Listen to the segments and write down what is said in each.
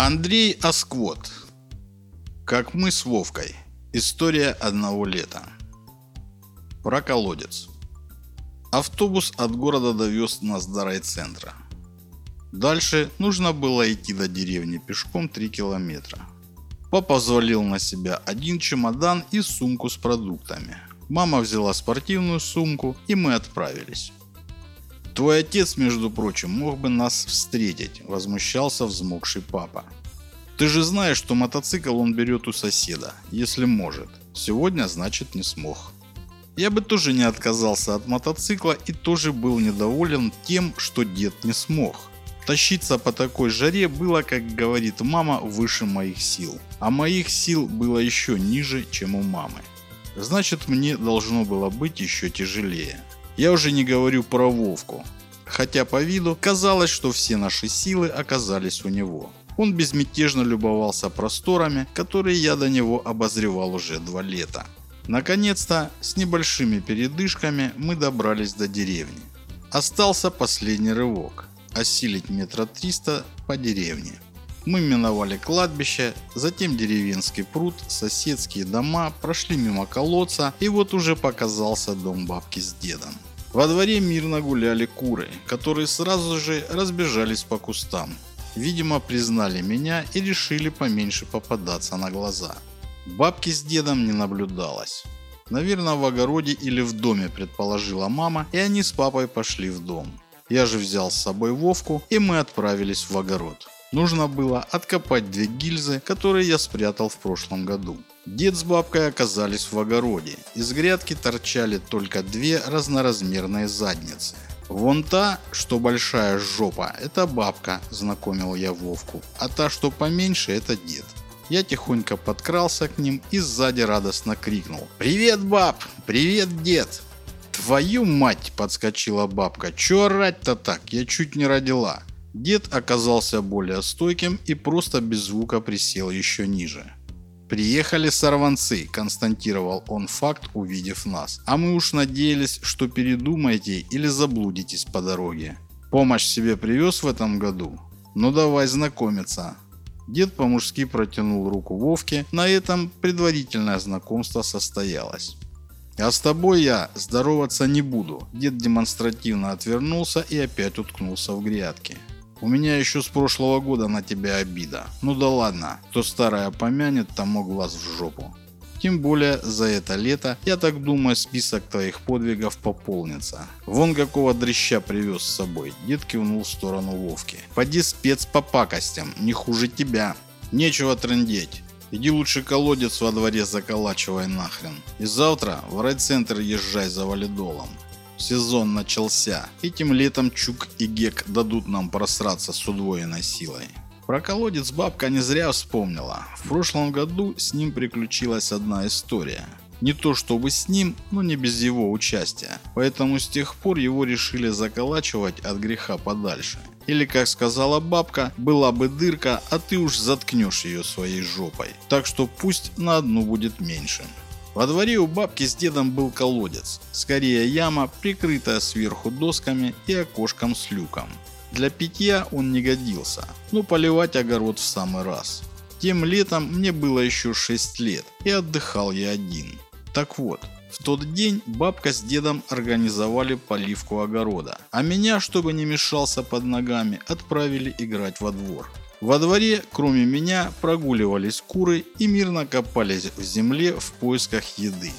Андрей Асквот. Как мы с Вовкой. История одного лета. Про колодец. Автобус от города довез нас до райцентра. Дальше нужно было идти до деревни пешком 3 километра. Папа взвалил на себя один чемодан и сумку с продуктами. Мама взяла спортивную сумку и мы отправились. Твой отец, между прочим, мог бы нас встретить, возмущался взмокший папа. Ты же знаешь, что мотоцикл он берет у соседа, если может. Сегодня, значит, не смог. Я бы тоже не отказался от мотоцикла и тоже был недоволен тем, что дед не смог. Тащиться по такой жаре было, как говорит мама, выше моих сил. А моих сил было еще ниже, чем у мамы. Значит, мне должно было быть еще тяжелее. Я уже не говорю про Вовку. Хотя по виду казалось, что все наши силы оказались у него. Он безмятежно любовался просторами, которые я до него обозревал уже два лета. Наконец-то, с небольшими передышками, мы добрались до деревни. Остался последний рывок – осилить метра триста по деревне. Мы миновали кладбище, затем деревенский пруд, соседские дома, прошли мимо колодца и вот уже показался дом бабки с дедом. Во дворе мирно гуляли куры, которые сразу же разбежались по кустам. Видимо, признали меня и решили поменьше попадаться на глаза. Бабки с дедом не наблюдалось. Наверное, в огороде или в доме, предположила мама, и они с папой пошли в дом. Я же взял с собой Вовку, и мы отправились в огород. Нужно было откопать две гильзы, которые я спрятал в прошлом году. Дед с бабкой оказались в огороде. Из грядки торчали только две разноразмерные задницы. Вон та, что большая жопа, это бабка, знакомил я Вовку, а та, что поменьше, это дед. Я тихонько подкрался к ним и сзади радостно крикнул. «Привет, баб! Привет, дед!» «Твою мать!» – подскочила бабка. «Чё орать-то так? Я чуть не родила!» Дед оказался более стойким и просто без звука присел еще ниже. «Приехали сорванцы», – констатировал он факт, увидев нас. «А мы уж надеялись, что передумаете или заблудитесь по дороге. Помощь себе привез в этом году? Ну давай знакомиться». Дед по-мужски протянул руку Вовке, на этом предварительное знакомство состоялось. «А с тобой я здороваться не буду». Дед демонстративно отвернулся и опять уткнулся в грядки. У меня еще с прошлого года на тебя обида. Ну да ладно, кто старая помянет, тому глаз в жопу. Тем более за это лето, я так думаю, список твоих подвигов пополнится. Вон какого дрыща привез с собой. Дед кивнул в сторону Вовки. Поди спец по пакостям, не хуже тебя. Нечего трындеть. Иди лучше колодец во дворе заколачивай нахрен. И завтра в райцентр езжай за валидолом. Сезон начался. Этим летом Чук и Гек дадут нам просраться с удвоенной силой. Про колодец бабка не зря вспомнила. В прошлом году с ним приключилась одна история. Не то чтобы с ним, но не без его участия. Поэтому с тех пор его решили заколачивать от греха подальше. Или, как сказала бабка, была бы дырка, а ты уж заткнешь ее своей жопой. Так что пусть на одну будет меньше. Во дворе у бабки с дедом был колодец, скорее яма, прикрытая сверху досками и окошком с люком. Для питья он не годился, но поливать огород в самый раз. Тем летом мне было еще 6 лет, и отдыхал я один. Так вот, в тот день бабка с дедом организовали поливку огорода, а меня, чтобы не мешался под ногами, отправили играть во двор. Во дворе, кроме меня, прогуливались куры и мирно копались в земле в поисках еды.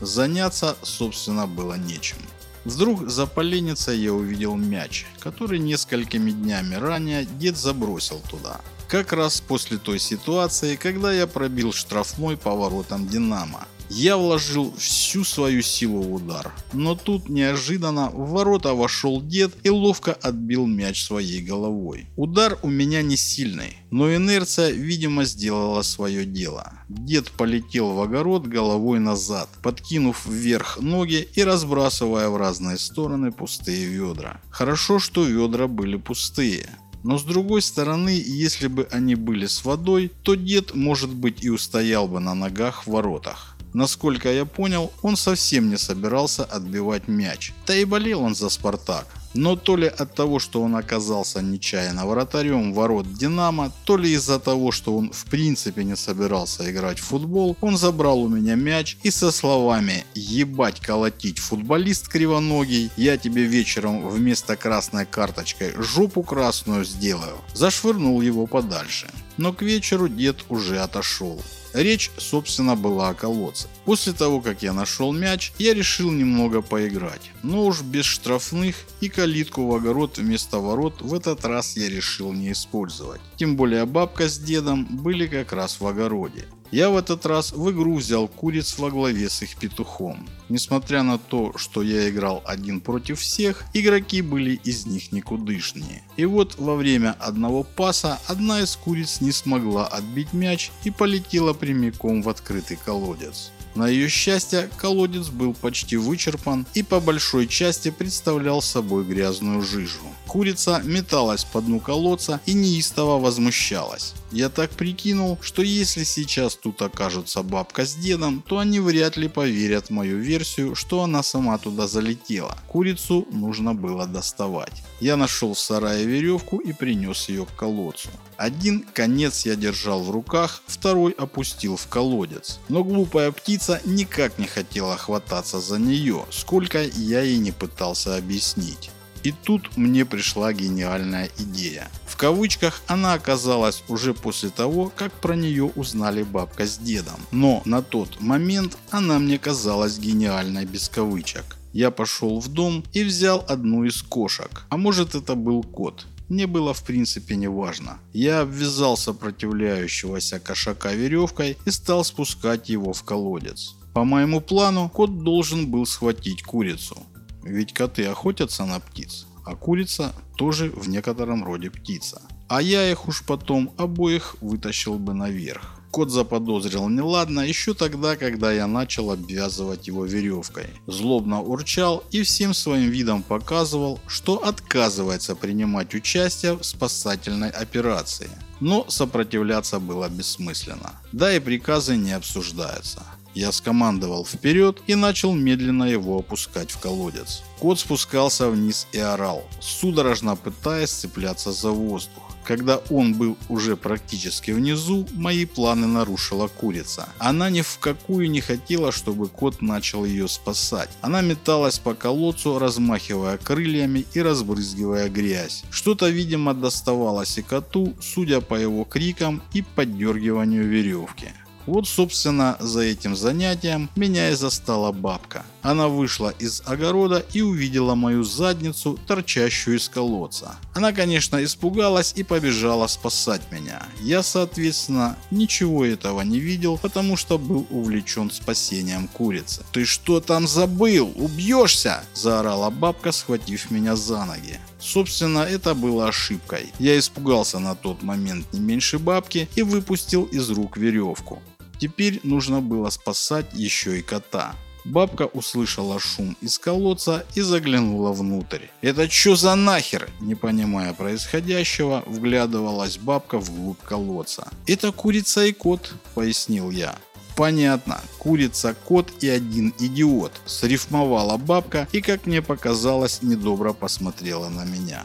Заняться, собственно, было нечем. Вдруг за поленницей я увидел мяч, который несколькими днями ранее дед забросил туда. Как раз после той ситуации, когда я пробил штрафной поворотом Динамо. Я вложил всю свою силу в удар. Но тут неожиданно в ворота вошел дед и ловко отбил мяч своей головой. Удар у меня не сильный, но инерция, видимо, сделала свое дело. Дед полетел в огород головой назад, подкинув вверх ноги и разбрасывая в разные стороны пустые ведра. Хорошо, что ведра были пустые. Но с другой стороны, если бы они были с водой, то дед, может быть, и устоял бы на ногах в воротах. Насколько я понял, он совсем не собирался отбивать мяч. Да и болел он за «Спартак». Но то ли от того, что он оказался нечаянно вратарем ворот Динамо, то ли из-за того, что он в принципе не собирался играть в футбол, он забрал у меня мяч и со словами «Ебать колотить, футболист кривоногий, я тебе вечером вместо красной карточкой жопу красную сделаю», зашвырнул его подальше. Но к вечеру дед уже отошел. Речь, собственно, была о колодце. После того, как я нашел мяч, я решил немного поиграть. Но уж без штрафных и калитку в огород вместо ворот в этот раз я решил не использовать. Тем более бабка с дедом были как раз в огороде. Я в этот раз в игру взял куриц во главе с их петухом. Несмотря на то, что я играл один против всех, игроки были из них никудышнее. И вот во время одного паса одна из куриц не смогла отбить мяч и полетела прямиком в открытый колодец. На ее счастье, колодец был почти вычерпан и по большой части представлял собой грязную жижу. Курица металась по дну колодца и неистово возмущалась. Я так прикинул, что если сейчас тут окажутся бабка с дедом, то они вряд ли поверят в мою версию, что она сама туда залетела. Курицу нужно было доставать. Я нашел в сарае веревку и принес ее к колодцу. Один конец я держал в руках, второй опустил в колодец. Но глупая птица никак не хотела хвататься за нее, сколько я ей не пытался объяснить. И тут мне пришла гениальная идея. В кавычках она оказалась уже после того, как про нее узнали бабка с дедом. Но на тот момент она мне казалась гениальной без кавычек. Я пошел в дом и взял одну из кошек. А может это был кот. Мне было в принципе не важно. Я обвязал сопротивляющегося кошака веревкой и стал спускать его в колодец. По моему плану, кот должен был схватить курицу. Ведь коты охотятся на птиц, а курица тоже в некотором роде птица. А я их уж потом обоих вытащил бы наверх. Кот заподозрил неладно еще тогда, когда я начал обвязывать его веревкой. Злобно урчал и всем своим видом показывал, что отказывается принимать участие в спасательной операции. Но сопротивляться было бессмысленно. Да и приказы не обсуждаются. Я скомандовал вперед и начал медленно его опускать в колодец. Кот спускался вниз и орал, судорожно пытаясь цепляться за воздух. Когда он был уже практически внизу, мои планы нарушила курица. Она ни в какую не хотела, чтобы кот начал ее спасать. Она металась по колодцу, размахивая крыльями и разбрызгивая грязь. Что-то, видимо, доставалось и коту, судя по его крикам и поддергиванию веревки. Вот, собственно, за этим занятием меня и застала бабка. Она вышла из огорода и увидела мою задницу, торчащую из колодца. Она, конечно, испугалась и побежала спасать меня. Я, соответственно, ничего этого не видел, потому что был увлечен спасением курицы. «Ты что там забыл? Убьешься!» – заорала бабка, схватив меня за ноги. Собственно, это было ошибкой. Я испугался на тот момент не меньше бабки и выпустил из рук веревку. Теперь нужно было спасать еще и кота. Бабка услышала шум из колодца и заглянула внутрь. «Это что за нахер?» Не понимая происходящего, вглядывалась бабка вглубь колодца. «Это курица и кот», — пояснил я. Понятно, курица, кот и один идиот, срифмовала бабка и, как мне показалось, недобро посмотрела на меня.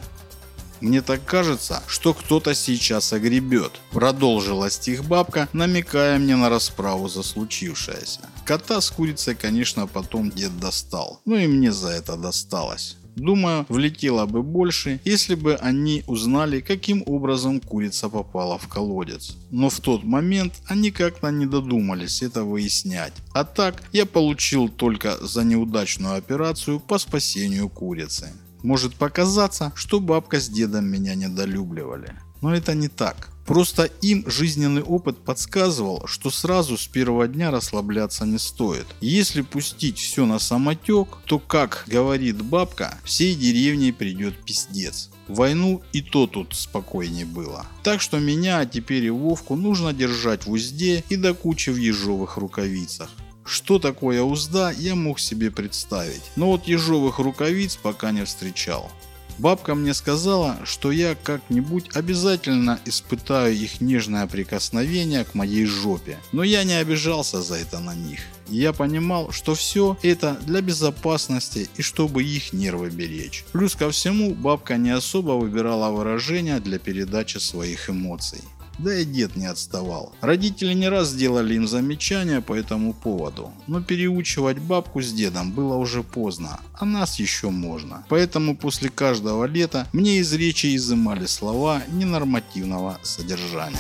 Мне так кажется, что кто-то сейчас огребет. Продолжила стих бабка, намекая мне на расправу за случившееся. Кота с курицей, конечно, потом дед достал. Ну и мне за это досталось. Думаю, влетело бы больше, если бы они узнали, каким образом курица попала в колодец. Но в тот момент они как-то не додумались это выяснять. А так, я получил только за неудачную операцию по спасению курицы. Может показаться, что бабка с дедом меня недолюбливали. Но это не так. Просто им жизненный опыт подсказывал, что сразу с первого дня расслабляться не стоит. Если пустить все на самотек, то, как говорит бабка, всей деревне придет пиздец. Войну и то тут спокойнее было. Так что меня, а теперь и Вовку нужно держать в узде и до кучи в ежовых рукавицах. Что такое узда, я мог себе представить, но вот ежовых рукавиц пока не встречал. Бабка мне сказала, что я как-нибудь обязательно испытаю их нежное прикосновение к моей жопе. Но я не обижался за это на них. Я понимал, что все это для безопасности и чтобы их нервы беречь. Плюс ко всему, бабка не особо выбирала выражения для передачи своих эмоций. Да и дед не отставал. Родители не раз делали им замечания по этому поводу, но переучивать бабку с дедом было уже поздно, а нас еще можно. Поэтому после каждого лета мне из речи изымали слова ненормативного содержания.